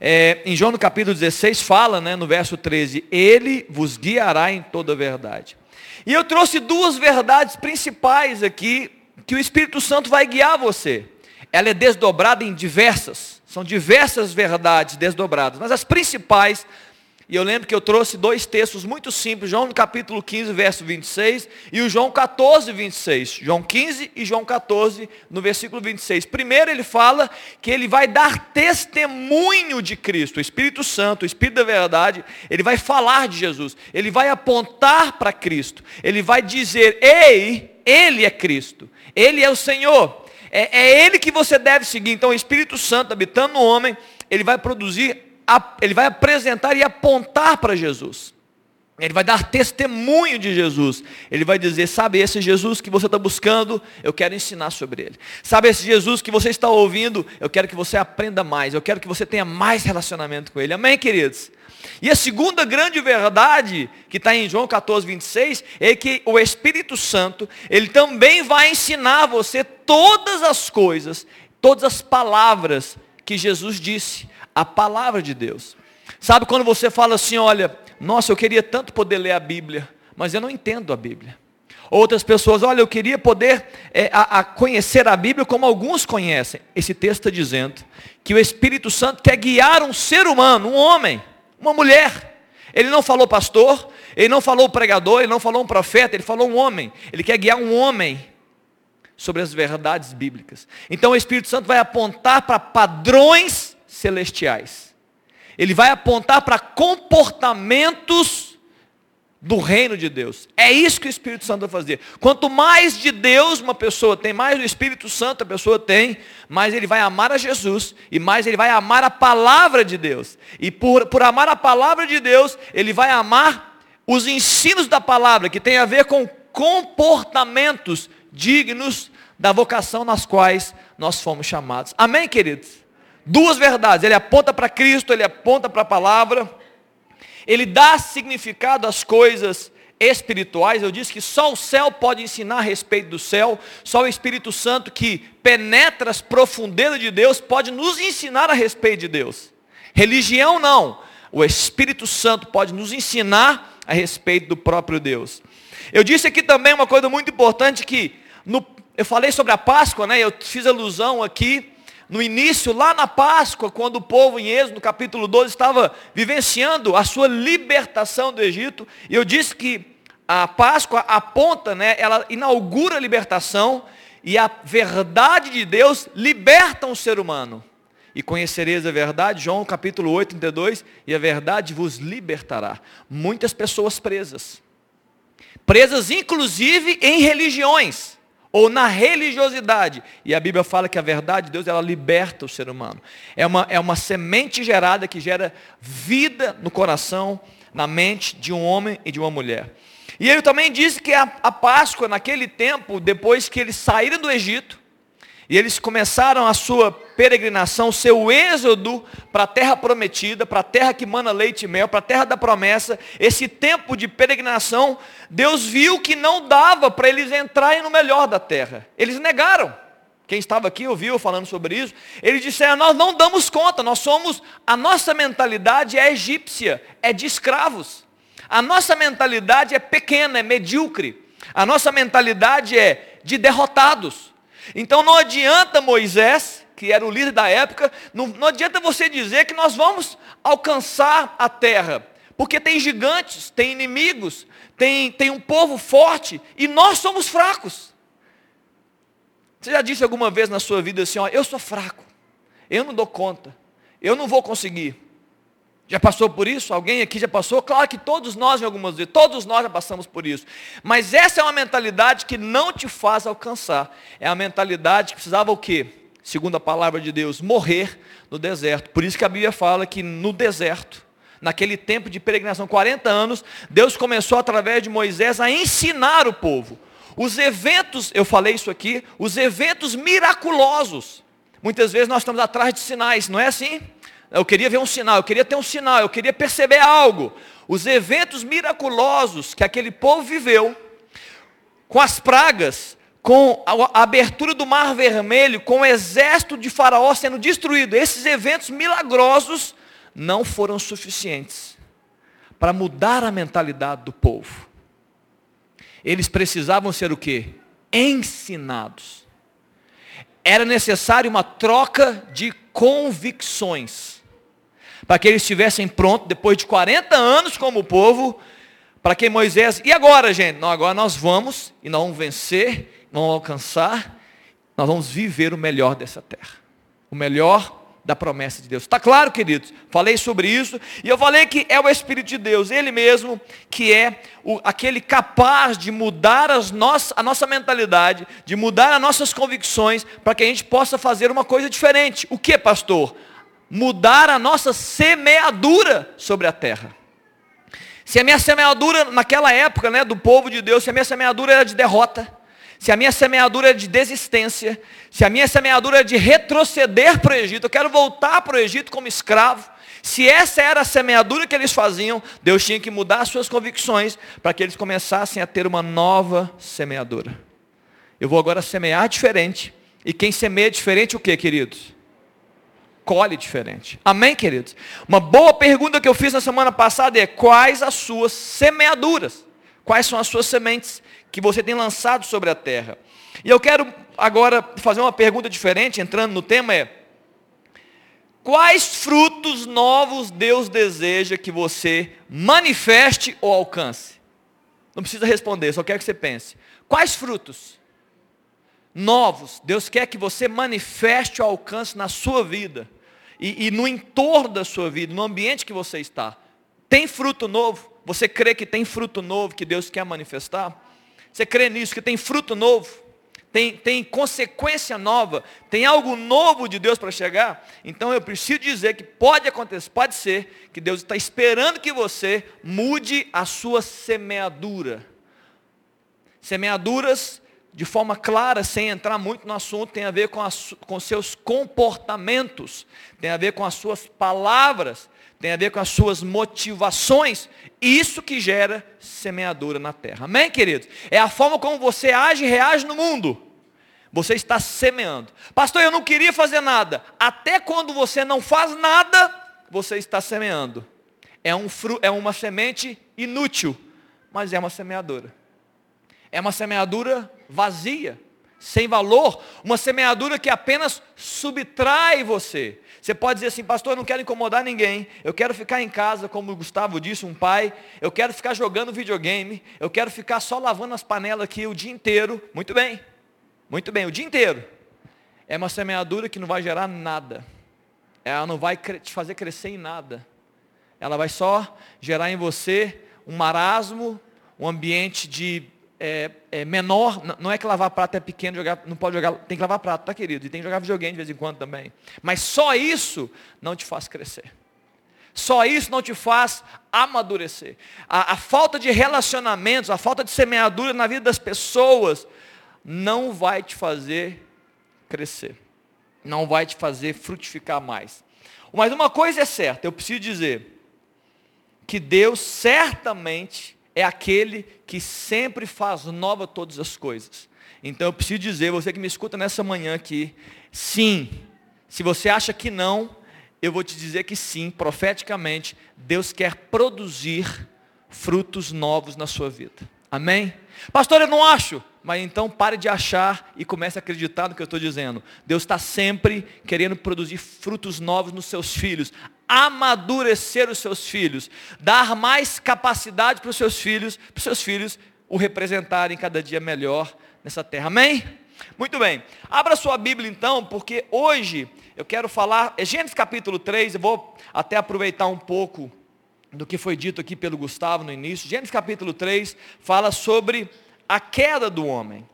É, em João no capítulo 16 fala, né, no verso 13, Ele vos guiará em toda a verdade. E eu trouxe duas verdades principais aqui, que o Espírito Santo vai guiar você. Ela é desdobrada em diversas, são diversas verdades desdobradas, mas as principais e eu lembro que eu trouxe dois textos muito simples, João no capítulo 15, verso 26, e o João 14, 26. João 15 e João 14, no versículo 26. Primeiro ele fala que ele vai dar testemunho de Cristo, o Espírito Santo, o Espírito da verdade, ele vai falar de Jesus, ele vai apontar para Cristo, ele vai dizer, ei, ele é Cristo, ele é o Senhor, é, é ele que você deve seguir. Então o Espírito Santo habitando no homem, ele vai produzir ele vai apresentar e apontar para Jesus. Ele vai dar testemunho de Jesus. Ele vai dizer: Sabe, esse Jesus que você está buscando, eu quero ensinar sobre ele. Sabe, esse Jesus que você está ouvindo, eu quero que você aprenda mais. Eu quero que você tenha mais relacionamento com ele. Amém, queridos? E a segunda grande verdade, que está em João 14, 26, é que o Espírito Santo, ele também vai ensinar você todas as coisas, todas as palavras que Jesus disse a palavra de Deus. Sabe quando você fala assim, olha, nossa, eu queria tanto poder ler a Bíblia, mas eu não entendo a Bíblia. Outras pessoas, olha, eu queria poder é, a, a conhecer a Bíblia como alguns conhecem. Esse texto está dizendo que o Espírito Santo quer guiar um ser humano, um homem, uma mulher. Ele não falou pastor, ele não falou pregador, ele não falou um profeta, ele falou um homem. Ele quer guiar um homem sobre as verdades bíblicas. Então o Espírito Santo vai apontar para padrões celestiais. Ele vai apontar para comportamentos do reino de Deus. É isso que o Espírito Santo vai fazer. Quanto mais de Deus uma pessoa tem, mais do Espírito Santo a pessoa tem, mais ele vai amar a Jesus e mais ele vai amar a palavra de Deus. E por, por amar a palavra de Deus, ele vai amar os ensinos da palavra, que tem a ver com comportamentos dignos da vocação nas quais nós fomos chamados. Amém, queridos? Duas verdades, ele aponta para Cristo, ele aponta para a palavra, ele dá significado às coisas espirituais. Eu disse que só o céu pode ensinar a respeito do céu, só o Espírito Santo que penetra as profundezas de Deus pode nos ensinar a respeito de Deus. Religião não, o Espírito Santo pode nos ensinar a respeito do próprio Deus. Eu disse aqui também uma coisa muito importante que no, eu falei sobre a Páscoa, né? Eu fiz alusão aqui no início, lá na Páscoa, quando o povo em Êxodo, no capítulo 12, estava vivenciando a sua libertação do Egito, e eu disse que a Páscoa aponta, né, ela inaugura a libertação, e a verdade de Deus liberta o ser humano. E conhecereis a verdade, João capítulo 8, 32, e a verdade vos libertará. Muitas pessoas presas. Presas inclusive em religiões ou na religiosidade. E a Bíblia fala que a verdade de Deus, ela liberta o ser humano. É uma, é uma semente gerada que gera vida no coração, na mente de um homem e de uma mulher. E ele também disse que a, a Páscoa, naquele tempo, depois que eles saíram do Egito, e eles começaram a sua peregrinação, seu êxodo para a terra prometida, para a terra que mana leite e mel, para a terra da promessa. Esse tempo de peregrinação, Deus viu que não dava para eles entrarem no melhor da terra. Eles negaram. Quem estava aqui ouviu falando sobre isso. Eles disseram: Nós não damos conta, nós somos, a nossa mentalidade é egípcia, é de escravos. A nossa mentalidade é pequena, é medíocre. A nossa mentalidade é de derrotados. Então não adianta Moisés, que era o líder da época, não, não adianta você dizer que nós vamos alcançar a terra, porque tem gigantes, tem inimigos, tem, tem um povo forte e nós somos fracos. Você já disse alguma vez na sua vida assim, ó, eu sou fraco, eu não dou conta, eu não vou conseguir. Já passou por isso? Alguém aqui já passou? Claro que todos nós, em algumas vezes, todos nós já passamos por isso. Mas essa é uma mentalidade que não te faz alcançar. É a mentalidade que precisava o quê? Segundo a palavra de Deus, morrer no deserto. Por isso que a Bíblia fala que no deserto, naquele tempo de peregrinação, 40 anos, Deus começou através de Moisés a ensinar o povo. Os eventos, eu falei isso aqui, os eventos miraculosos. Muitas vezes nós estamos atrás de sinais, não é assim? Eu queria ver um sinal, eu queria ter um sinal, eu queria perceber algo. Os eventos miraculosos que aquele povo viveu, com as pragas, com a abertura do Mar Vermelho, com o exército de Faraó sendo destruído, esses eventos milagrosos não foram suficientes para mudar a mentalidade do povo. Eles precisavam ser o quê? Ensinados. Era necessário uma troca de convicções. Para que eles estivessem prontos, depois de 40 anos como povo, para que Moisés, e agora gente? Não, agora nós vamos, e nós vamos vencer, vamos alcançar, nós vamos viver o melhor dessa terra. O melhor da promessa de Deus. Está claro, queridos? Falei sobre isso e eu falei que é o Espírito de Deus, Ele mesmo, que é o, aquele capaz de mudar as nossas, a nossa mentalidade, de mudar as nossas convicções, para que a gente possa fazer uma coisa diferente. O que, pastor? Mudar a nossa semeadura sobre a terra. Se a minha semeadura naquela época, né, do povo de Deus, se a minha semeadura era de derrota, se a minha semeadura é de desistência, se a minha semeadura é de retroceder para o Egito, eu quero voltar para o Egito como escravo, se essa era a semeadura que eles faziam, Deus tinha que mudar as suas convicções para que eles começassem a ter uma nova semeadura. Eu vou agora semear diferente. E quem semeia diferente, o que, queridos? Colhe diferente. Amém, queridos? Uma boa pergunta que eu fiz na semana passada é: quais as suas semeaduras? Quais são as suas sementes? que você tem lançado sobre a terra. E eu quero agora fazer uma pergunta diferente, entrando no tema é: quais frutos novos Deus deseja que você manifeste ou alcance? Não precisa responder, só quero que você pense. Quais frutos novos Deus quer que você manifeste ou alcance na sua vida e, e no entorno da sua vida, no ambiente que você está? Tem fruto novo? Você crê que tem fruto novo que Deus quer manifestar? Você crê nisso, que tem fruto novo? Tem, tem consequência nova? Tem algo novo de Deus para chegar? Então eu preciso dizer que pode acontecer, pode ser que Deus está esperando que você mude a sua semeadura. Semeaduras de forma clara, sem entrar muito no assunto, tem a ver com, as, com seus comportamentos, tem a ver com as suas palavras, tem a ver com as suas motivações. Isso que gera semeadura na terra. Amém, queridos? É a forma como você age e reage no mundo. Você está semeando. Pastor, eu não queria fazer nada. Até quando você não faz nada, você está semeando. É, um fru, é uma semente inútil, mas é uma semeadura. É uma semeadura vazia, sem valor, uma semeadura que apenas subtrai você. Você pode dizer assim, pastor, eu não quero incomodar ninguém, eu quero ficar em casa, como o Gustavo disse, um pai, eu quero ficar jogando videogame, eu quero ficar só lavando as panelas aqui o dia inteiro. Muito bem, muito bem, o dia inteiro. É uma semeadura que não vai gerar nada, ela não vai te fazer crescer em nada, ela vai só gerar em você um marasmo, um ambiente de é, é, menor, não é que lavar prato é pequeno, jogar, não pode jogar, tem que lavar prato, tá querido? E tem que jogar videogame de vez em quando também. Mas só isso não te faz crescer. Só isso não te faz amadurecer. A, a falta de relacionamentos, a falta de semeadura na vida das pessoas, não vai te fazer crescer. Não vai te fazer frutificar mais. Mas uma coisa é certa, eu preciso dizer, que Deus certamente é aquele que sempre faz nova todas as coisas. Então eu preciso dizer, você que me escuta nessa manhã aqui, sim, se você acha que não, eu vou te dizer que sim, profeticamente, Deus quer produzir frutos novos na sua vida. Amém? Pastor, eu não acho. Mas então pare de achar e comece a acreditar no que eu estou dizendo. Deus está sempre querendo produzir frutos novos nos seus filhos, amadurecer os seus filhos, dar mais capacidade para os seus filhos, para os seus filhos o representarem cada dia melhor nessa terra. Amém? Muito bem. Abra sua Bíblia então, porque hoje eu quero falar, é Gênesis capítulo 3, eu vou até aproveitar um pouco do que foi dito aqui pelo Gustavo no início. Gênesis capítulo 3 fala sobre a queda do homem.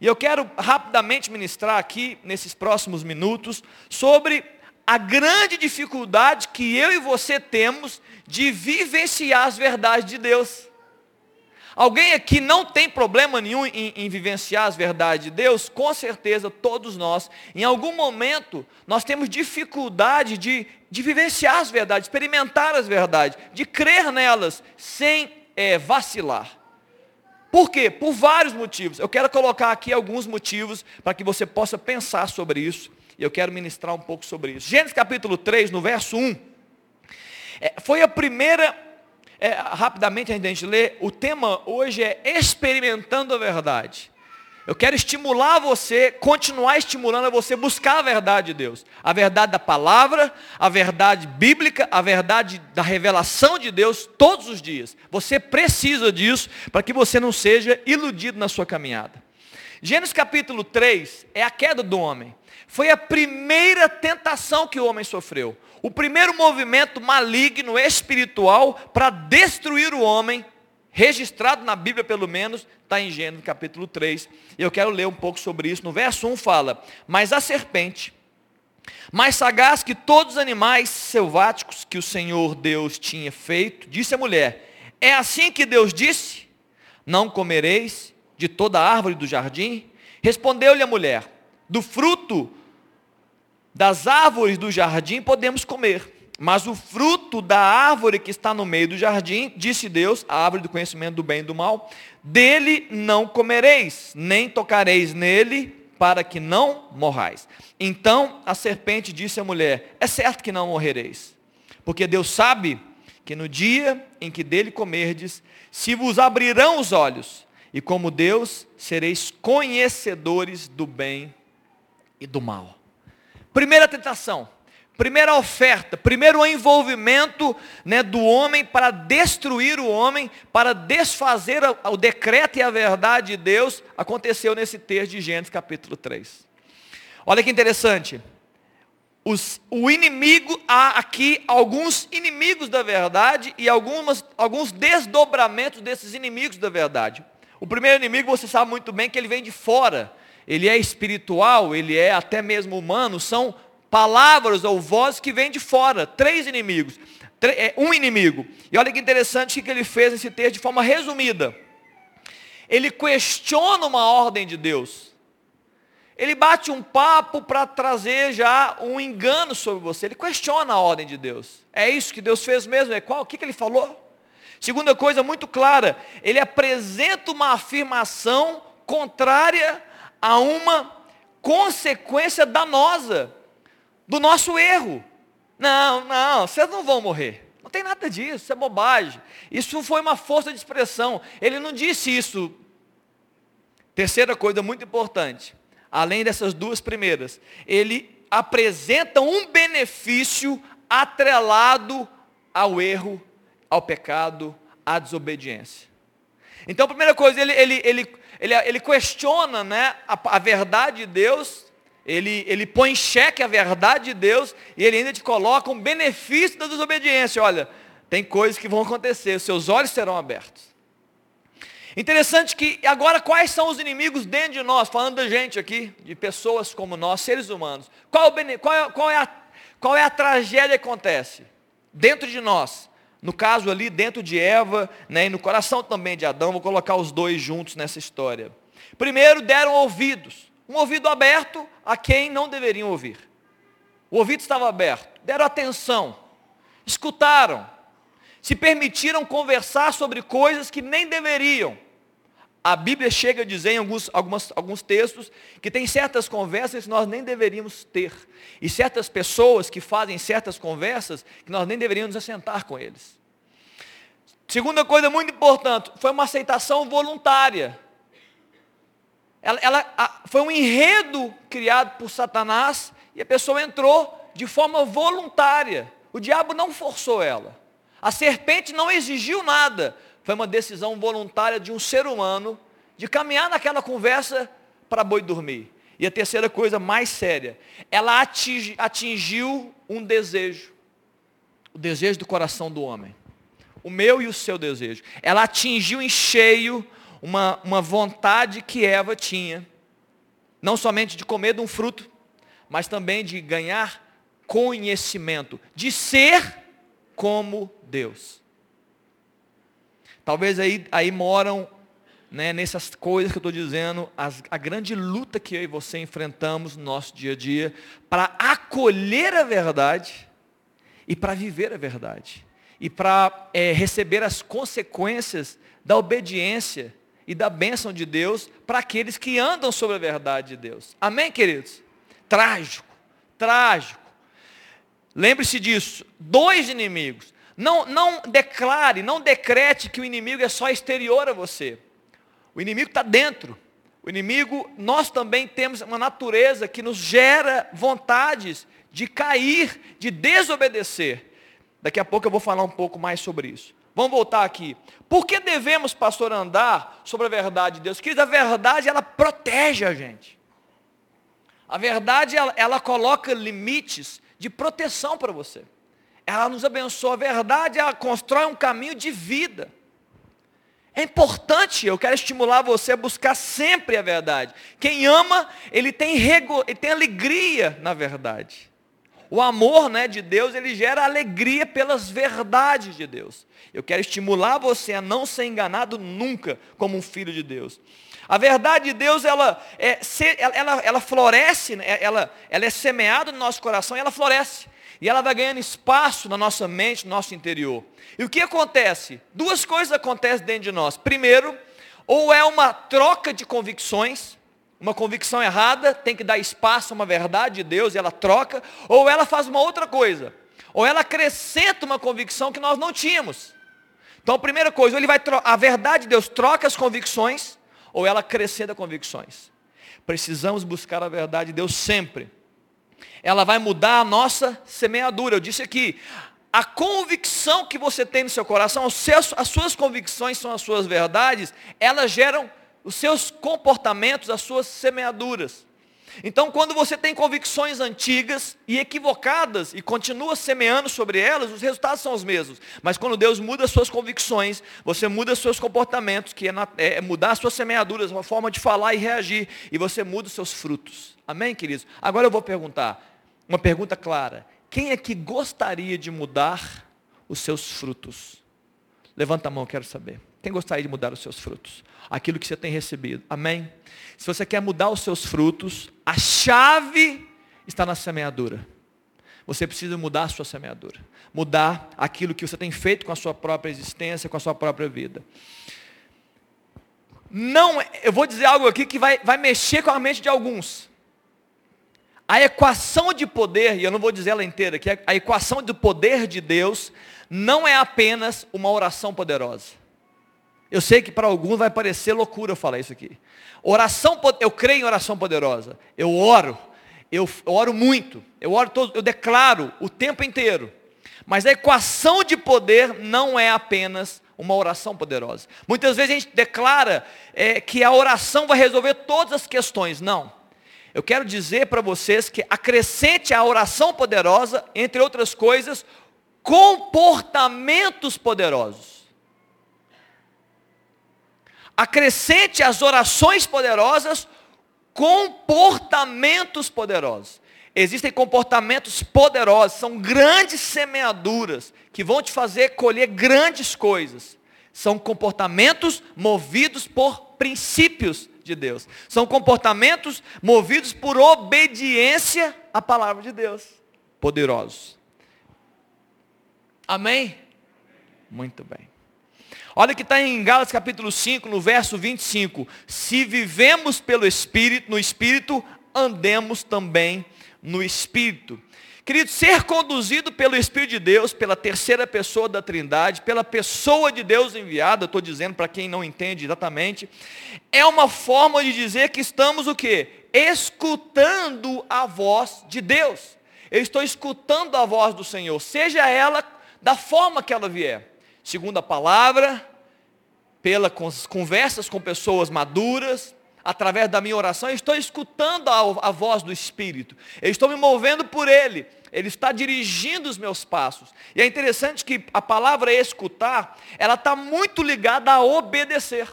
E eu quero rapidamente ministrar aqui, nesses próximos minutos, sobre a grande dificuldade que eu e você temos de vivenciar as verdades de Deus. Alguém aqui não tem problema nenhum em, em, vivenciar as verdades de Deus? Com certeza, todos nós, em algum momento, nós temos dificuldade de, de vivenciar as verdades, experimentar as verdades, de crer nelas, sem é, vacilar. Por quê? Por vários motivos. Eu quero colocar aqui alguns motivos para que você possa pensar sobre isso. E eu quero ministrar um pouco sobre isso. Gênesis capítulo 3, no verso 1. É, foi a primeira, é, rapidamente a gente lê, o tema hoje é experimentando a verdade. Eu quero estimular você, continuar estimulando a você buscar a verdade de Deus. A verdade da palavra, a verdade bíblica, a verdade da revelação de Deus todos os dias. Você precisa disso para que você não seja iludido na sua caminhada. Gênesis capítulo 3 é a queda do homem. Foi a primeira tentação que o homem sofreu. O primeiro movimento maligno espiritual para destruir o homem registrado na Bíblia pelo menos, está em Gênesis capítulo 3. E eu quero ler um pouco sobre isso. No verso 1 fala, mas a serpente, mais sagaz que todos os animais selváticos que o Senhor Deus tinha feito, disse a mulher, é assim que Deus disse, não comereis de toda árvore do jardim? Respondeu-lhe a mulher, do fruto das árvores do jardim podemos comer mas o fruto da árvore que está no meio do jardim, disse Deus, a árvore do conhecimento do bem e do mal, dele não comereis, nem tocareis nele, para que não morrais. Então a serpente disse à mulher: É certo que não morrereis, porque Deus sabe que no dia em que dele comerdes, se vos abrirão os olhos, e como Deus sereis conhecedores do bem e do mal. Primeira tentação Primeira oferta, primeiro envolvimento né, do homem para destruir o homem, para desfazer o decreto e a verdade de Deus, aconteceu nesse texto de Gênesis capítulo 3. Olha que interessante. Os, o inimigo, há aqui alguns inimigos da verdade e algumas, alguns desdobramentos desses inimigos da verdade. O primeiro inimigo, você sabe muito bem que ele vem de fora. Ele é espiritual, ele é até mesmo humano, são palavras ou vozes que vêm de fora. Três inimigos. É, um inimigo. E olha que interessante o que ele fez nesse texto de forma resumida. Ele questiona uma ordem de Deus. Ele bate um papo para trazer já um engano sobre você. Ele questiona a ordem de Deus. É isso que Deus fez mesmo? É qual? O que, que ele falou? Segunda coisa muito clara, ele apresenta uma afirmação contrária a uma consequência danosa do nosso erro. Não, não, vocês não vão morrer. Não tem nada disso, isso é bobagem. Isso foi uma força de expressão. Ele não disse isso. Terceira coisa muito importante, além dessas duas primeiras, ele apresenta um benefício atrelado ao erro, ao pecado, à desobediência. Então, a primeira coisa, ele, ele, ele, ele, ele questiona né, a, a verdade de Deus ele, ele põe em xeque a verdade de Deus e ele ainda te coloca um benefício da desobediência. Olha, tem coisas que vão acontecer, seus olhos serão abertos. Interessante que agora quais são os inimigos dentro de nós, falando da gente aqui, de pessoas como nós, seres humanos. Qual, qual, é, qual, é, a, qual é a tragédia que acontece? Dentro de nós. No caso ali, dentro de Eva, né, e no coração também de Adão, vou colocar os dois juntos nessa história. Primeiro deram ouvidos um ouvido aberto a quem não deveriam ouvir. O ouvido estava aberto, deram atenção, escutaram, se permitiram conversar sobre coisas que nem deveriam. A Bíblia chega a dizer em alguns, algumas, alguns textos que tem certas conversas que nós nem deveríamos ter. E certas pessoas que fazem certas conversas que nós nem deveríamos assentar com eles. Segunda coisa muito importante, foi uma aceitação voluntária. Ela, ela a, foi um enredo criado por Satanás e a pessoa entrou de forma voluntária. O diabo não forçou ela. A serpente não exigiu nada. Foi uma decisão voluntária de um ser humano de caminhar naquela conversa para boi dormir. E a terceira coisa mais séria, ela atingi, atingiu um desejo. O desejo do coração do homem. O meu e o seu desejo. Ela atingiu em cheio uma, uma vontade que Eva tinha, não somente de comer de um fruto, mas também de ganhar conhecimento, de ser como Deus. Talvez aí, aí moram, né, nessas coisas que eu estou dizendo, as, a grande luta que eu e você enfrentamos no nosso dia a dia, para acolher a verdade e para viver a verdade. E para é, receber as consequências da obediência e da bênção de Deus para aqueles que andam sobre a verdade de Deus. Amém, queridos? Trágico, trágico. Lembre-se disso, dois inimigos. Não, não declare, não decrete que o inimigo é só exterior a você. O inimigo está dentro. O inimigo, nós também temos uma natureza que nos gera vontades de cair, de desobedecer. Daqui a pouco eu vou falar um pouco mais sobre isso. Vamos voltar aqui. Por que devemos, pastor, andar sobre a verdade de Deus? Queridos, a verdade, ela protege a gente. A verdade, ela, ela coloca limites de proteção para você. Ela nos abençoa. A verdade, ela constrói um caminho de vida. É importante, eu quero estimular você a buscar sempre a verdade. Quem ama, ele tem, rego, ele tem alegria na verdade. O amor né, de Deus, ele gera alegria pelas verdades de Deus. Eu quero estimular você a não ser enganado nunca como um filho de Deus. A verdade de Deus, ela, é, ela, ela floresce, né, ela, ela é semeada no nosso coração e ela floresce. E ela vai ganhando espaço na nossa mente, no nosso interior. E o que acontece? Duas coisas acontecem dentro de nós. Primeiro, ou é uma troca de convicções, uma convicção errada, tem que dar espaço a uma verdade de Deus e ela troca, ou ela faz uma outra coisa, ou ela acrescenta uma convicção que nós não tínhamos. Então, a primeira coisa, ele vai a verdade de Deus troca as convicções, ou ela acrescenta convicções. Precisamos buscar a verdade de Deus sempre ela vai mudar a nossa semeadura. Eu disse aqui, a convicção que você tem no seu coração, seus, as suas convicções são as suas verdades, elas geram os seus comportamentos, as suas semeaduras. Então, quando você tem convicções antigas e equivocadas e continua semeando sobre elas, os resultados são os mesmos. Mas quando Deus muda as suas convicções, você muda seus comportamentos, que é, na, é mudar as suas semeaduras, uma forma de falar e reagir, e você muda os seus frutos. Amém, queridos? Agora eu vou perguntar, uma pergunta clara. Quem é que gostaria de mudar os seus frutos? Levanta a mão, quero saber. Quem gostaria de mudar os seus frutos? Aquilo que você tem recebido. Amém? Se você quer mudar os seus frutos, a chave está na semeadura. Você precisa mudar a sua semeadura. Mudar aquilo que você tem feito com a sua própria existência, com a sua própria vida. Não, eu vou dizer algo aqui que vai, vai mexer com a mente de alguns. A equação de poder, e eu não vou dizer ela inteira aqui, a equação do poder de Deus não é apenas uma oração poderosa. Eu sei que para alguns vai parecer loucura eu falar isso aqui. Oração, eu creio em oração poderosa. Eu oro, eu oro muito, eu oro todo, eu declaro o tempo inteiro. Mas a equação de poder não é apenas uma oração poderosa. Muitas vezes a gente declara é, que a oração vai resolver todas as questões. Não. Eu quero dizer para vocês que acrescente a oração poderosa, entre outras coisas, comportamentos poderosos. Acrescente às orações poderosas comportamentos poderosos. Existem comportamentos poderosos, são grandes semeaduras que vão te fazer colher grandes coisas. São comportamentos movidos por princípios de Deus. São comportamentos movidos por obediência à palavra de Deus. Poderosos. Amém? Muito bem. Olha que está em Gálatas capítulo 5, no verso 25. Se vivemos pelo Espírito, no Espírito, andemos também no Espírito. Querido, ser conduzido pelo Espírito de Deus, pela terceira pessoa da Trindade, pela pessoa de Deus enviada, estou dizendo para quem não entende exatamente, é uma forma de dizer que estamos o quê? Escutando a voz de Deus. Eu estou escutando a voz do Senhor, seja ela da forma que ela vier. Segundo a palavra, pelas conversas com pessoas maduras, através da minha oração, eu estou escutando a, a, voz do Espírito, eu estou me movendo por Ele, Ele está dirigindo os meus passos. E é interessante que a palavra escutar, ela está muito ligada a obedecer.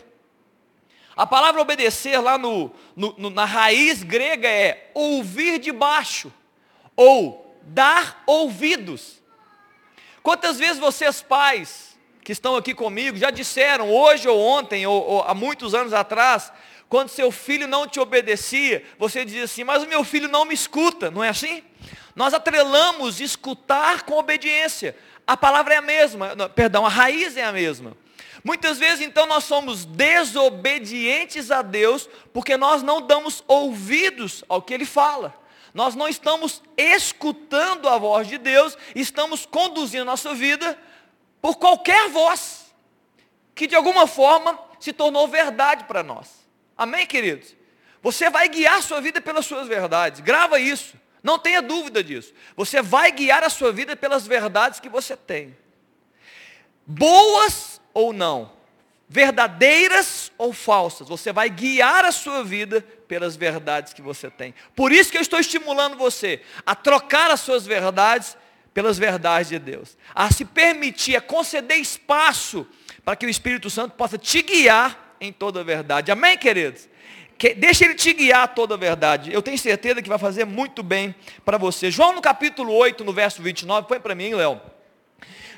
A palavra obedecer lá no, no, no, na raiz grega é ouvir de baixo, ou dar ouvidos. Quantas vezes vocês pais, que estão aqui comigo, já disseram hoje ou ontem, ou, ou há muitos anos atrás, quando seu filho não te obedecia, você dizia assim, mas o meu filho não me escuta, não é assim? Nós atrelamos escutar com obediência. A palavra é a mesma, perdão, a raiz é a mesma. Muitas vezes então nós somos desobedientes a Deus porque nós não damos ouvidos ao que Ele fala. Nós não estamos escutando a voz de Deus, estamos conduzindo a nossa vida por qualquer voz que de alguma forma se tornou verdade para nós. Amém, queridos? Você vai guiar sua vida pelas suas verdades. Grava isso. Não tenha dúvida disso. Você vai guiar a sua vida pelas verdades que você tem. Boas ou não, verdadeiras ou falsas, você vai guiar a sua vida pelas verdades que você tem. Por isso que eu estou estimulando você a trocar as suas verdades pelas verdades de Deus, a se permitir, a conceder espaço para que o Espírito Santo possa te guiar em toda a verdade. Amém, queridos? Que, deixa ele te guiar toda a verdade. Eu tenho certeza que vai fazer muito bem para você. João no capítulo 8, no verso 29, põe para mim, Léo.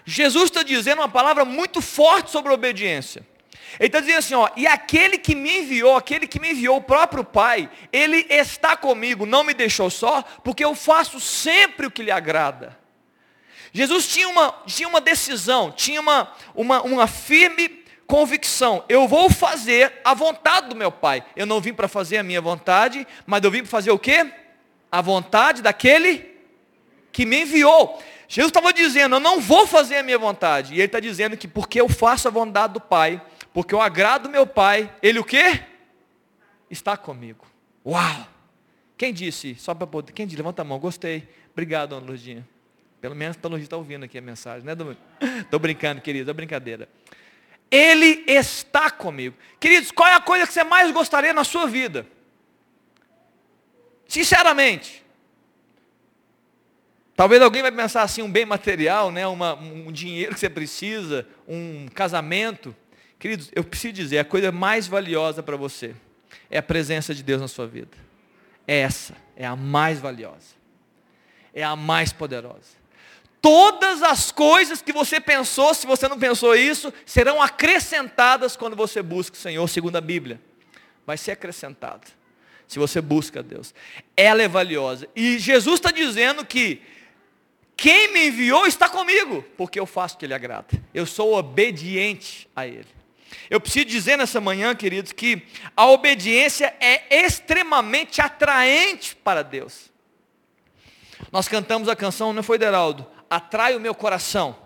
Jesus está dizendo uma palavra muito forte sobre obediência. Ele está dizendo assim, ó, e aquele que me enviou, aquele que me enviou, o próprio Pai, ele está comigo, não me deixou só, porque eu faço sempre o que lhe agrada. Jesus tinha uma, tinha uma decisão, tinha uma, uma, uma firme convicção. Eu vou fazer a vontade do meu Pai. Eu não vim para fazer a minha vontade, mas eu vim para fazer o quê? A vontade daquele que me enviou. Jesus estava dizendo, eu não vou fazer a minha vontade. E ele está dizendo que porque eu faço a vontade do Pai, porque eu agrado meu Pai, Ele o quê? Está comigo. Uau! Quem disse? Só para poder. Quem disse? Levanta a mão. Gostei. Obrigado, dona Lurdinha. Pelo menos Lurdinha está ouvindo aqui a mensagem, né, Estou brincando, queridos, é brincadeira. Ele está comigo. Queridos, qual é a coisa que você mais gostaria na sua vida? Sinceramente. Talvez alguém vai pensar assim, um bem material, né? Uma, um dinheiro que você precisa, um casamento. Queridos, eu preciso dizer, a coisa mais valiosa para você é a presença de Deus na sua vida. É essa, é a mais valiosa. É a mais poderosa. Todas as coisas que você pensou, se você não pensou isso, serão acrescentadas quando você busca o Senhor, segundo a Bíblia. Vai ser acrescentado. Se você busca Deus. Ela é valiosa. E Jesus está dizendo que quem me enviou está comigo, porque eu faço o que Ele agrada. Eu sou obediente a Ele. Eu preciso dizer nessa manhã, queridos, que a obediência é extremamente atraente para Deus. Nós cantamos a canção, não foi, Deraldo? Atrai o meu coração.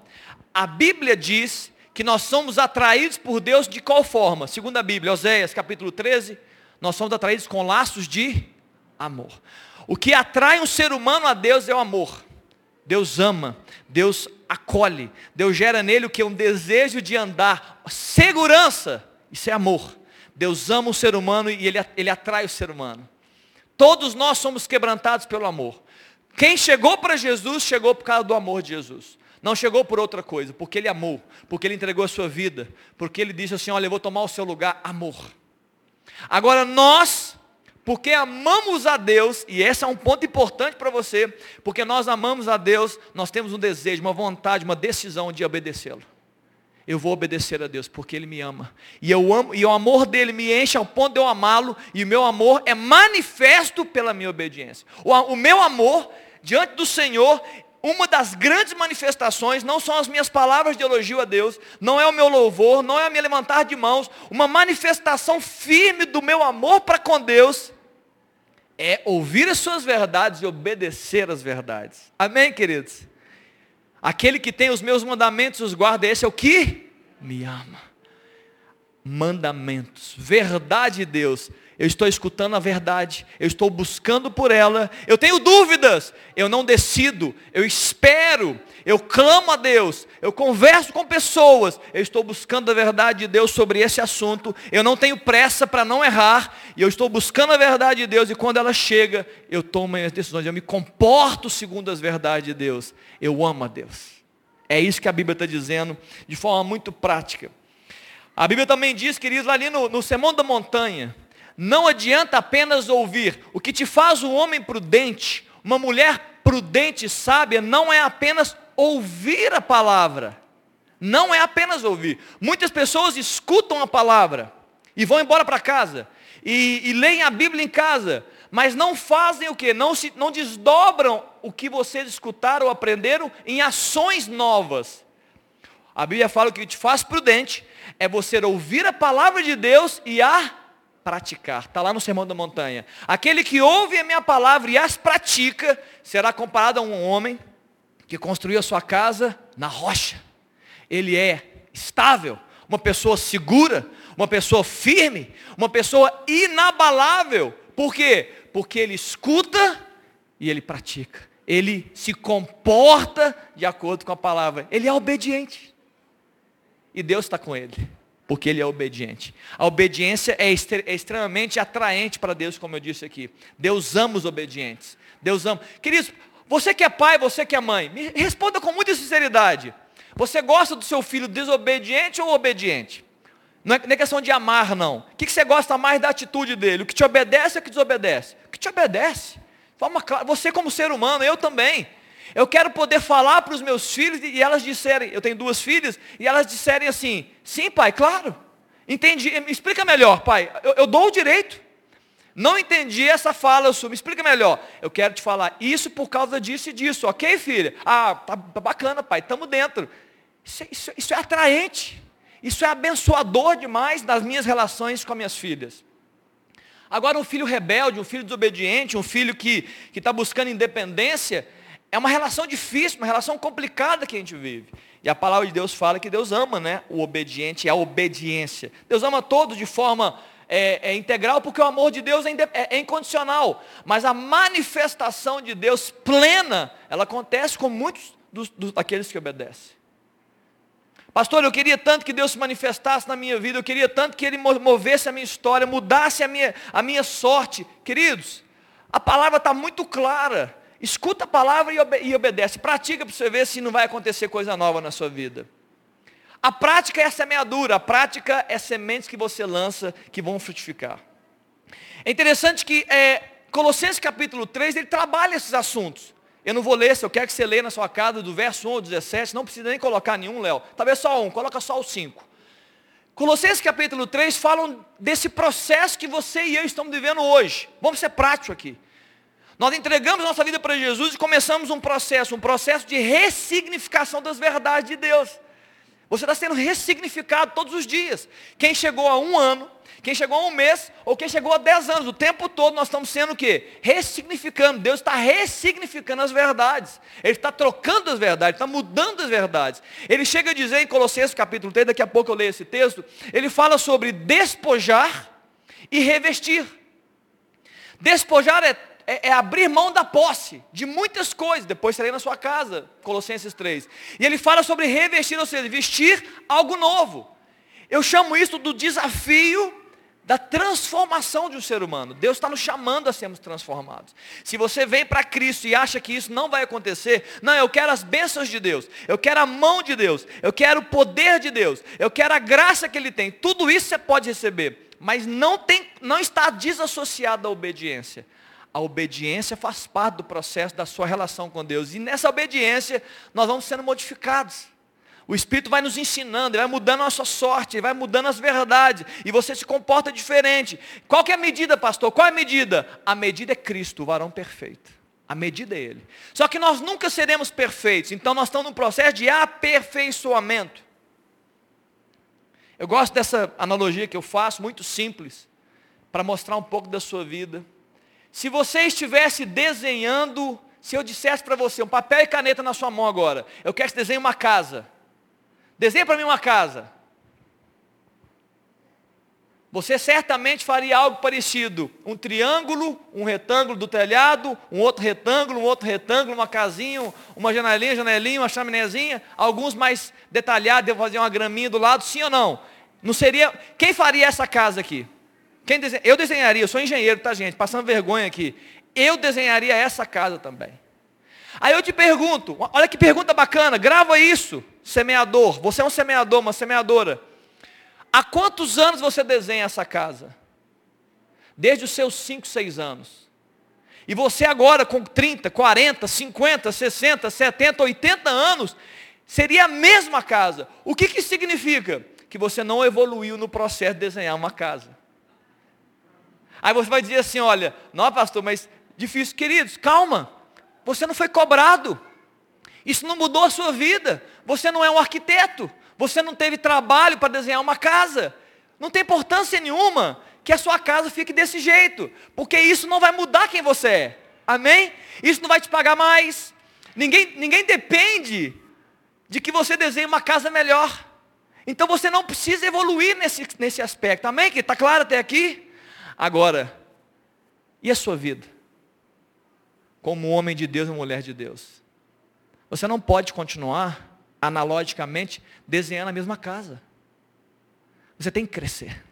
A Bíblia diz que nós somos atraídos por Deus de qual forma? Segundo a Bíblia, Oséias capítulo 13, nós somos atraídos com laços de amor. O que atrai um ser humano a Deus é o amor. Deus ama, Deus acolhe, Deus gera nele o que? Um desejo de andar, segurança, isso é amor. Deus ama o ser humano e ele, ele atrai o ser humano. Todos nós somos quebrantados pelo amor. Quem chegou para Jesus, chegou por causa do amor de Jesus. Não chegou por outra coisa, porque ele amou, porque ele entregou a sua vida, porque ele disse assim: Olha, eu vou tomar o seu lugar, amor. Agora nós porque amamos a Deus, e esse é um ponto importante para você, porque nós amamos a Deus, nós temos um desejo, uma vontade, uma decisão de obedecê-lo. Eu vou obedecer a Deus porque Ele me ama. E, eu amo, e o amor dele me enche ao ponto de eu amá-lo, e o meu amor é manifesto pela minha obediência. O, o meu amor diante do Senhor, uma das grandes manifestações não são as minhas palavras de elogio a Deus, não é o meu louvor, não é a minha levantar de mãos, uma manifestação firme do meu amor para com Deus é ouvir as suas verdades e obedecer as verdades. Amém, queridos? Aquele que tem os meus mandamentos os guarda, esse é o que me ama. Mandamentos, verdade de Deus eu estou escutando a verdade, eu estou buscando por ela, eu tenho dúvidas, eu não decido, eu espero, eu clamo a Deus, eu converso com pessoas, eu estou buscando a verdade de Deus sobre esse assunto, eu não tenho pressa para não errar, e eu estou buscando a verdade de Deus, e quando ela chega, eu tomo minhas decisões, eu me comporto segundo as verdades de Deus, eu amo a Deus. É isso que a Bíblia está dizendo, de forma muito prática. A Bíblia também diz, queridos, ali no, no Sermão da Montanha, não adianta apenas ouvir. O que te faz um homem prudente, uma mulher prudente e sábia, não é apenas ouvir a palavra. Não é apenas ouvir. Muitas pessoas escutam a palavra e vão embora para casa. E, e, leem a Bíblia em casa. Mas não fazem o que? Não, se, não desdobram o que vocês escutaram ou aprenderam em ações novas. A Bíblia fala que o que te faz prudente é você ouvir a palavra de Deus e a praticar. Está lá no Sermão da Montanha. Aquele que ouve a minha palavra e as pratica, será comparado a um homem que construiu a sua casa na rocha. ele é estável, uma pessoa segura, uma pessoa firme, uma pessoa inabalável. Por quê? Porque ele escuta e ele pratica. Ele se comporta de acordo com a palavra. Ele é obediente. E Deus está com ele, porque ele é obediente. A obediência é, é extremamente atraente para Deus, como eu disse aqui. Deus ama os obedientes. Deus ama. Queridos, você que é pai, você que é mãe, me responda com muita sinceridade. Você gosta do seu filho desobediente ou obediente? Não é, não é questão de amar, não. O que, que você gosta mais da atitude dele? O que te obedece ou o que desobedece? O que te obedece. Forma clara. Você como ser humano, eu também. Eu quero poder falar para os meus filhos e elas disserem, eu tenho duas filhas, e elas disserem assim, sim pai, claro. Entendi, me explica melhor, pai. Eu, eu dou o direito. Não entendi essa fala sua, me explica melhor. Eu quero te falar isso por causa disso e disso, ok, filha? Ah, tá bacana, pai, estamos dentro. Isso, isso, isso é atraente. Isso é abençoador demais nas minhas relações com as minhas filhas. Agora, um filho rebelde, um filho desobediente, um filho que está buscando independência, é uma relação difícil, uma relação complicada que a gente vive. E a palavra de Deus fala que Deus ama né, o obediente, a obediência. Deus ama todos de forma é, é integral, porque o amor de Deus é, é, é incondicional. Mas a manifestação de Deus plena, ela acontece com muitos dos, dos, daqueles que obedecem. Pastor, eu queria tanto que Deus se manifestasse na minha vida, eu queria tanto que Ele movesse a minha história, mudasse a minha, a minha sorte. Queridos, a palavra está muito clara. Escuta a palavra e, obede obedece. Pratica para você ver se não vai acontecer coisa nova na sua vida. A prática é a semeadura, a prática é sementes que você lança que vão frutificar. É interessante que é, Colossenses capítulo 3, ele trabalha esses assuntos. Eu não vou ler, se eu quero que você leia na sua casa, do verso 1 ao 17, não precisa nem colocar nenhum, Léo. Talvez só um, coloca só o 5. Colossenses capítulo 3 falam desse processo que você e eu estamos vivendo hoje. Vamos ser práticos aqui. Nós entregamos nossa vida para Jesus e começamos um processo, um processo de ressignificação das verdades de Deus. Você está sendo ressignificado todos os dias. Quem chegou a um ano, quem chegou a um mês, ou quem chegou a dez anos, o tempo todo nós estamos sendo o quê? Ressignificando. Deus está ressignificando as verdades. Ele está trocando as verdades, está mudando as verdades. Ele chega a dizer em Colossenses capítulo 3, daqui a pouco eu leio esse texto, ele fala sobre despojar e revestir. Despojar é é, é, abrir mão da posse de muitas coisas. Depois serei na sua casa, Colossenses 3. E ele fala sobre revestir, ou seja, vestir algo novo. Eu chamo isso do desafio da transformação de um ser humano. Deus está nos chamando a sermos transformados. Se você vem para Cristo e acha que isso não vai acontecer, não, eu quero as bênçãos de Deus, eu quero a mão de Deus, eu quero o poder de Deus, eu quero a graça que Ele tem. Tudo isso você pode receber, mas não, tem, não está desassociado da obediência. A obediência faz parte do processo da sua relação com Deus. E nessa obediência, nós vamos sendo modificados. O Espírito vai nos ensinando, ele vai mudando a nossa sorte, ele vai mudando as verdades, e você se comporta diferente. Qual que é a medida, pastor? Qual é a medida? A medida é Cristo, o varão perfeito. A medida é Ele. Só que nós nunca seremos perfeitos, então nós estamos num processo de aperfeiçoamento. Eu gosto dessa analogia que eu faço, muito simples, para mostrar um pouco da sua vida. Se você estivesse desenhando, se eu dissesse para você, um papel e caneta na sua mão agora, eu quero que você desenhe uma casa. Desenhe para mim uma casa. Você certamente faria algo parecido. Um triângulo, um retângulo do telhado, um outro retângulo, um outro retângulo, uma casinha, uma janelinha, janelinha, uma chaminézinha. Alguns mais detalhados, devo fazer uma graminha do lado, sim ou não? Não seria. Quem faria essa casa aqui? Quem desenha? Eu desenharia, eu sou engenheiro, tá gente? Passando vergonha aqui. Eu desenharia essa casa também. Aí eu te pergunto, olha que pergunta bacana, grava isso, semeador. Você é um semeador, uma semeadora. Há quantos anos você desenha essa casa? Desde os seus 5, 6 anos. E você agora com 30, 40, 50, 60, 70, 80 anos, seria a mesma casa. O que, que significa? Que você não evoluiu no processo de desenhar uma casa. Aí você vai dizer assim, olha, não pastor, mas difícil. Queridos, calma. Você não foi cobrado. Isso não mudou a sua vida. Você não é um arquiteto. Você não teve trabalho para desenhar uma casa. Não tem importância nenhuma que a sua casa fique desse jeito. Porque isso não vai mudar quem você é. Amém? Isso não vai te pagar mais. Ninguém, ninguém depende de que você desenhe uma casa melhor. Então você não precisa evoluir nesse, nesse aspecto. Amém? Que está claro até aqui? Agora, e a sua vida? Como homem de Deus e mulher de Deus. Você não pode continuar, analogicamente, desenhando a mesma casa. Você tem que crescer.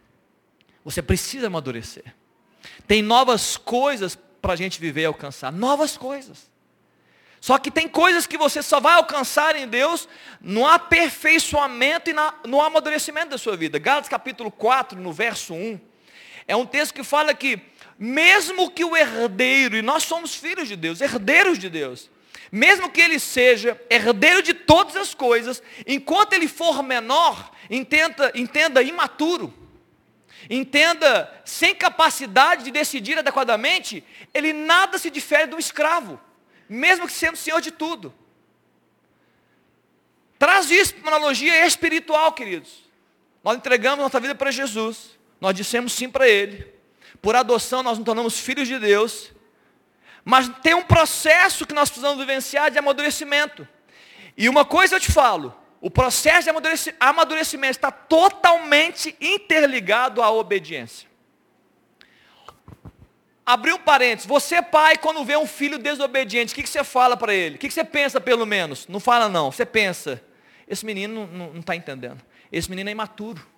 Você precisa amadurecer. Tem novas coisas para a gente viver e alcançar. Novas coisas. Só que tem coisas que você só vai alcançar em Deus no aperfeiçoamento e na, no amadurecimento da sua vida. Gálatas capítulo 4, no verso 1, é um texto que fala que, mesmo que o herdeiro, e nós somos filhos de Deus, herdeiros de Deus, mesmo que ele seja herdeiro de todas as coisas, enquanto ele for menor, entenda, entenda imaturo, entenda sem capacidade de decidir adequadamente, ele nada se difere do escravo mesmo que sendo Senhor de tudo. Traz isso para uma analogia espiritual, queridos. Nós entregamos nossa vida para Jesus, nós dissemos sim para Ele, por adoção nós nos tornamos filhos de Deus, mas tem um processo que nós precisamos vivenciar de amadurecimento. E uma coisa eu te falo, o processo de amadurecimento está totalmente interligado à obediência. Abriu um parênteses. Você, pai, quando vê um filho desobediente, o que, que você fala para ele? O que, que você pensa, pelo menos? Não fala, não. Você pensa. Esse menino não está entendendo. Esse menino é imaturo.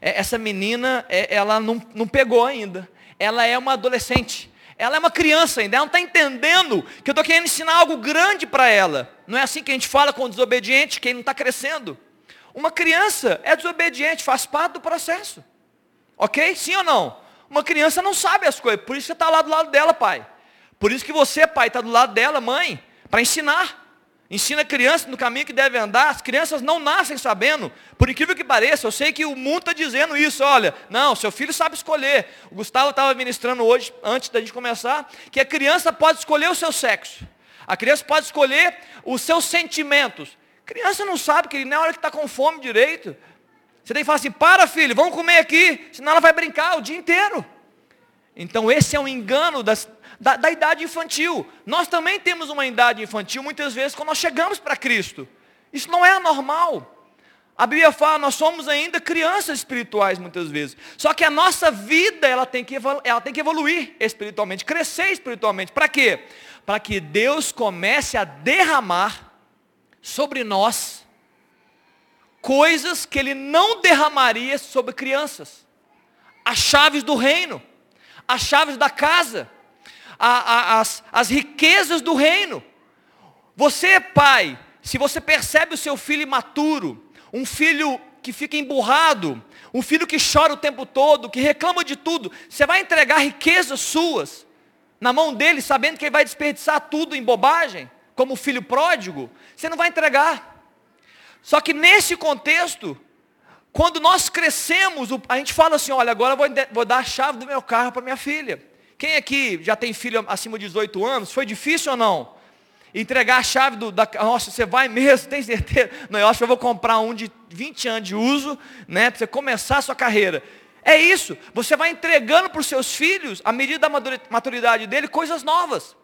É, essa menina, é, ela não, não pegou ainda. Ela é uma adolescente. Ela é uma criança ainda. Ela não está entendendo que eu estou querendo ensinar algo grande para ela. Não é assim que a gente fala com o desobediente, quem não está crescendo. Uma criança é desobediente, faz parte do processo. Ok? Sim ou não? Uma criança não sabe as coisas, por isso você está lá do lado dela, pai. Por isso que você, pai, está do lado dela, mãe, para ensinar. Ensina a criança no caminho que deve andar. As crianças não nascem sabendo. Por incrível que pareça, eu sei que o mundo está dizendo isso. Olha, não, seu filho sabe escolher. O Gustavo estava ministrando hoje, antes da gente começar, que a criança pode escolher o seu sexo. A criança pode escolher os seus sentimentos. A criança não sabe que na hora que está com fome direito, você tem que falar assim, para filho, vamos comer aqui, senão ela vai brincar o dia inteiro. Então esse é um engano das, da, da idade infantil. Nós também temos uma idade infantil, muitas vezes, quando nós chegamos para Cristo. Isso não é anormal. A Bíblia fala, nós somos ainda crianças espirituais muitas vezes. Só que a nossa vida, ela tem que, ela tem que evoluir espiritualmente, crescer espiritualmente. Para quê? Para que Deus comece a derramar sobre nós coisas que ele não derramaria sobre crianças. As chaves do reino, as chaves da casa, a, a, as, as riquezas do reino. Você, pai, se você percebe o seu filho imaturo, um filho que fica emburrado, um filho que chora o tempo todo, que reclama de tudo, você vai entregar riquezas suas na mão dele, sabendo que ele vai desperdiçar tudo em bobagem, como filho pródigo? Você não vai entregar. Só que nesse contexto, quando nós crescemos, a gente fala assim, olha, agora vou, vou dar a chave do meu carro para minha filha. Quem aqui já tem filho acima de 18 anos? Foi difícil ou não? Entregar a chave do, da. Nossa, você vai mesmo, tem certeza? Não, eu acho que eu vou comprar um de 20 anos de uso, né? Para você começar a sua carreira. É isso. Você vai entregando para os seus filhos, à medida da maturidade dele, coisas novas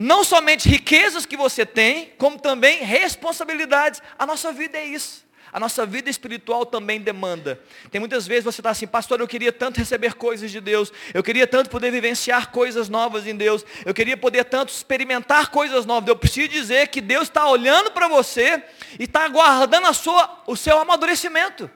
não somente riquezas que você tem, como também responsabilidades. A nossa vida é isso. A nossa vida espiritual também demanda. Tem muitas vezes você está assim, pastor, eu queria tanto receber coisas de Deus, eu queria tanto poder vivenciar coisas novas em Deus, eu queria poder tanto experimentar coisas novas. Eu preciso dizer que Deus está olhando para você e está aguardando a sua, o seu amadurecimento.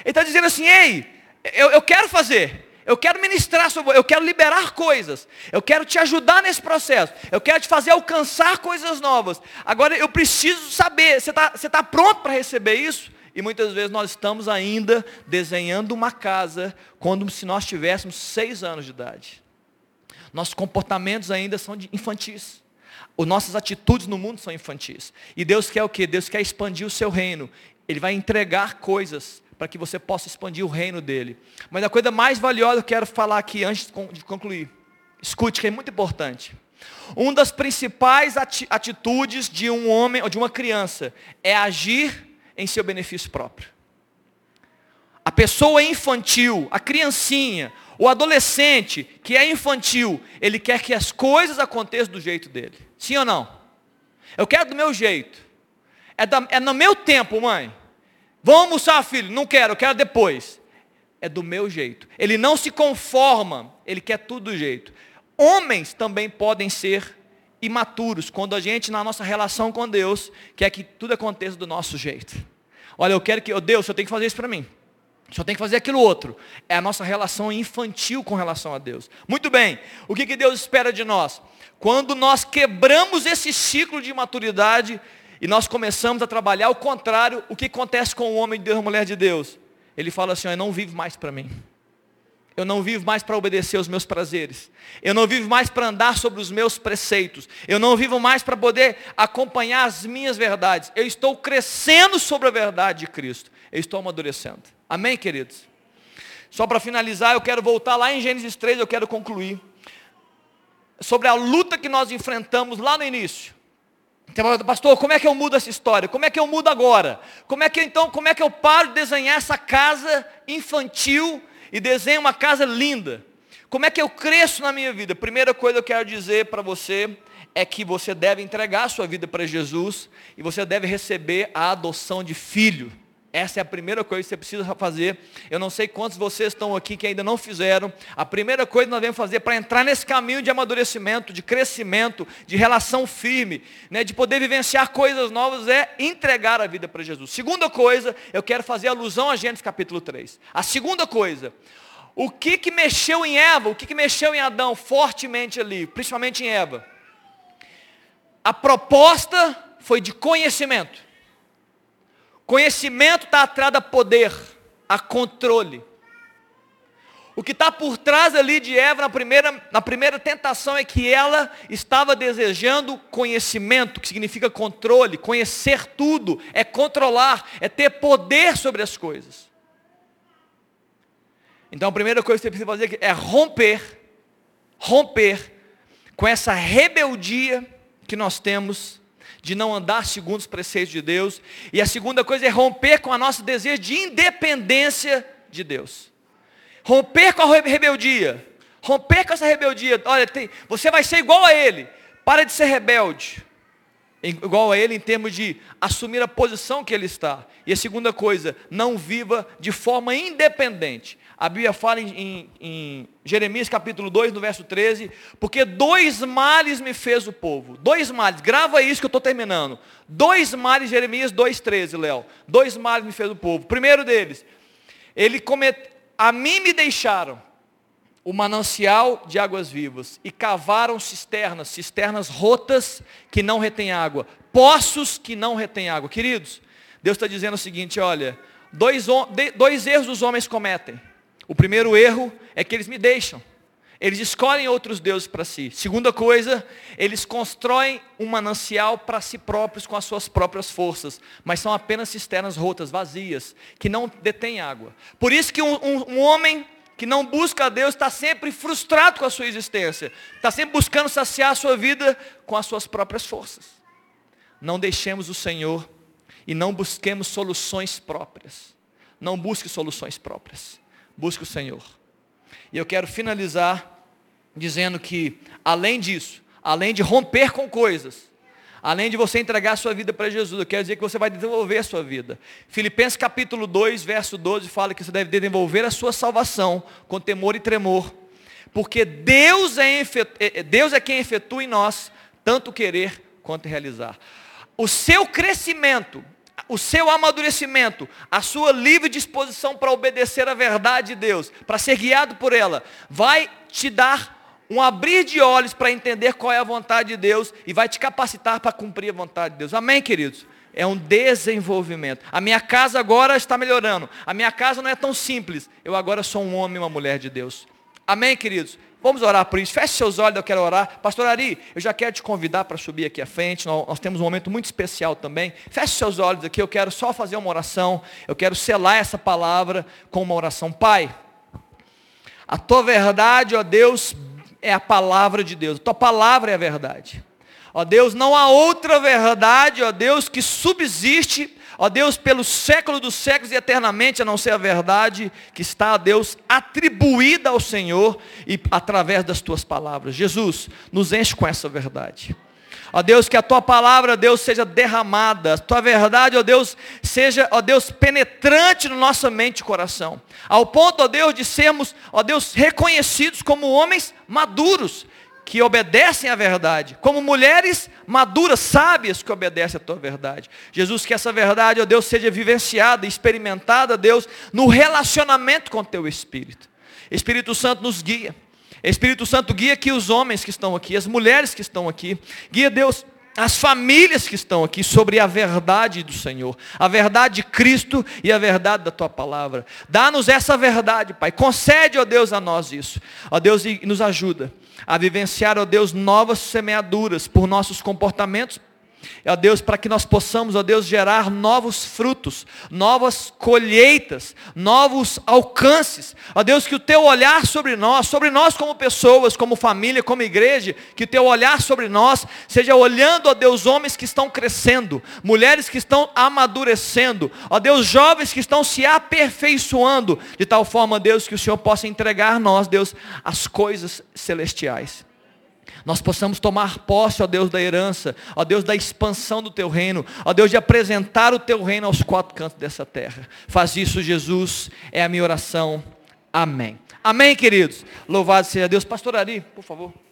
Ele está dizendo assim, ei, eu, eu quero fazer, eu quero ministrar sobre eu quero liberar coisas, eu quero te ajudar nesse processo, eu quero te fazer alcançar coisas novas. Agora eu preciso saber, você está tá pronto para receber isso? E muitas vezes nós estamos ainda desenhando uma casa quando se nós tivéssemos seis anos de idade. Nossos comportamentos ainda são infantis. As nossas atitudes no mundo são infantis. E Deus quer o que? Deus quer expandir o seu reino. Ele vai entregar coisas para que você possa expandir o reino dele. Mas a coisa mais valiosa que eu quero falar aqui antes de concluir, escute que é muito importante. Uma das principais atitudes de um homem ou de uma criança é agir em seu benefício próprio. A pessoa infantil, a criancinha, o adolescente que é infantil, ele quer que as coisas aconteçam do jeito dele. Sim ou não? Eu quero do meu jeito. É, da, é no meu tempo, mãe. Vamos almoçar, filho? Não quero, eu quero depois. É do meu jeito. Ele não se conforma, ele quer tudo do jeito. Homens também podem ser imaturos quando a gente, na nossa relação com Deus, quer que tudo aconteça do nosso jeito. Olha, eu quero que, oh, Deus, eu tenho que fazer isso para mim. Só tem que fazer aquilo outro. É a nossa relação infantil com relação a Deus. Muito bem. O que, que Deus espera de nós? Quando nós quebramos esse ciclo de maturidade e nós começamos a trabalhar o contrário, o que acontece com o homem de Deus, a mulher de Deus? Ele fala assim, eu não vivo mais para mim. Eu não vivo mais para obedecer aos meus prazeres. Eu não vivo mais para andar sobre os meus preceitos. Eu não vivo mais para poder acompanhar as minhas verdades. Eu estou crescendo sobre a verdade de Cristo. Eu estou amadurecendo. Amém, queridos? Só para finalizar, eu quero voltar lá em Gênesis 3, eu quero concluir. Sobre a luta que nós enfrentamos lá no início. Pastor, como é que eu mudo essa história? Como é que eu mudo agora? Como é que então, como é que eu paro de desenhar essa casa infantil e desenho uma casa linda? Como é que eu cresço na minha vida? Primeira coisa que eu quero dizer para você é que você deve entregar a sua vida para Jesus e você deve receber a adoção de filho. Essa é a primeira coisa que você precisa fazer. Eu não sei quantos vocês estão aqui que ainda não fizeram. A primeira coisa que nós devemos fazer para entrar nesse caminho de amadurecimento, de crescimento, de relação firme, né, de poder vivenciar coisas novas, é entregar a vida para Jesus. Segunda coisa, eu quero fazer alusão a Gênesis capítulo 3. A segunda coisa, o que, que mexeu em Eva, o que, que mexeu em Adão fortemente ali, principalmente em Eva? A proposta foi de conhecimento. Conhecimento está atrás a poder, a controle. O que está por trás ali de Eva na primeira, na primeira tentação é que ela estava desejando conhecimento, que significa controle, conhecer tudo, é controlar, é ter poder sobre as coisas. Então a primeira coisa que você precisa fazer é romper, romper com essa rebeldia que nós temos de não andar segundo os preceitos de Deus. E a segunda coisa é romper com a nosso desejo de independência de Deus. Romper com a rebeldia. Romper com essa rebeldia. Olha, tem, você vai ser igual a ele. Para de ser rebelde. Igual a ele em termos de assumir a posição que ele está. E a segunda coisa, não viva de forma independente. A Bíblia fala em, em, em, Jeremias capítulo 2, no verso 13, porque dois males me fez o povo. Dois males, grava isso que eu estou terminando. Dois males, Jeremias 2,13, Léo. Dois males me fez o povo. Primeiro deles, ele comet... a mim me deixaram o manancial de águas vivas e cavaram cisternas, cisternas rotas que não retêm água, poços que não retêm água. Queridos, Deus está dizendo o seguinte, olha, dois, dois erros os homens cometem. O primeiro erro é que eles me deixam. Eles escolhem outros deuses para si. Segunda coisa, eles constroem um manancial para si próprios com as suas próprias forças, mas são apenas cisternas rotas, vazias, que não detêm água. Por isso que um, um, um homem que não busca a Deus está sempre frustrado com a sua existência, está sempre buscando saciar a sua vida com as suas próprias forças. Não deixemos o Senhor e não busquemos soluções próprias. Não busque soluções próprias busque o Senhor. E eu quero finalizar dizendo que, além disso, além de romper com coisas, além de você entregar a sua vida para Jesus, eu quero dizer que você vai desenvolver a sua vida. Filipenses capítulo 2, verso 12, fala que você deve desenvolver a sua salvação com temor e tremor. Porque Deus é, é, é, Deus é quem efetua em nós tanto querer quanto realizar. O seu crescimento o seu amadurecimento, a sua livre disposição para obedecer à verdade de Deus, para ser guiado por ela, vai te dar um abrir de olhos para entender qual é a vontade de Deus e vai te capacitar para cumprir a vontade de Deus. Amém, queridos? É um desenvolvimento. A minha casa agora está melhorando. A minha casa não é tão simples. Eu agora sou um homem e uma mulher de Deus. Amém, queridos? Vamos orar por isso. Feche seus olhos, eu quero orar. Pastor Ari, eu já quero te convidar para subir aqui à frente. Nós, nós, temos um momento muito especial também. Feche seus olhos aqui, eu quero só fazer uma oração. Eu quero selar essa palavra com uma oração. Pai, a tua verdade, ó Deus, é a palavra de Deus. A tua palavra é a verdade. Ó Deus, não há outra verdade, ó Deus, que subsiste Ó Deus, pelo século dos séculos e eternamente, a não ser a verdade que está a Deus atribuída ao Senhor e através das tuas palavras. Jesus, nos enche com essa verdade. Ó Deus, que a tua palavra, Deus, seja derramada, a tua verdade, ó Deus, seja, ó Deus, penetrante na nossa mente e coração. Ao ponto, ó Deus, de sermos, ó Deus, reconhecidos como homens maduros, que obedecem à verdade, como mulheres maduras, sábias que obedecem à tua verdade. Jesus, que essa verdade, ó Deus, seja vivenciada, experimentada, Deus, no relacionamento com o teu Espírito. Espírito Santo nos guia. Espírito Santo guia aqui os homens que estão aqui, as mulheres que estão aqui. Guia Deus as famílias que estão aqui sobre a verdade do Senhor, a verdade de Cristo e a verdade da tua palavra. Dá-nos essa verdade, Pai. Concede, ó Deus, a nós isso. Ó Deus, e nos ajuda a vivenciar, ó Deus, novas semeaduras por nossos comportamentos Ó Deus, para que nós possamos, ó Deus, gerar novos frutos, novas colheitas, novos alcances. Ó Deus, que o teu olhar sobre nós, sobre nós como pessoas, como família, como igreja, que o teu olhar sobre nós seja olhando, ó Deus, homens que estão crescendo, mulheres que estão amadurecendo, ó Deus, jovens que estão se aperfeiçoando, de tal forma, Deus, que o Senhor possa entregar a nós, Deus, as coisas celestiais nós possamos tomar posse, ó Deus, da herança, ó Deus, da expansão do teu reino, ó Deus, de apresentar o teu reino aos quatro cantos dessa terra. Faz isso, Jesus, é a minha oração. Amém. Amém, queridos. Louvado seja Deus. Pastor Ari, por favor.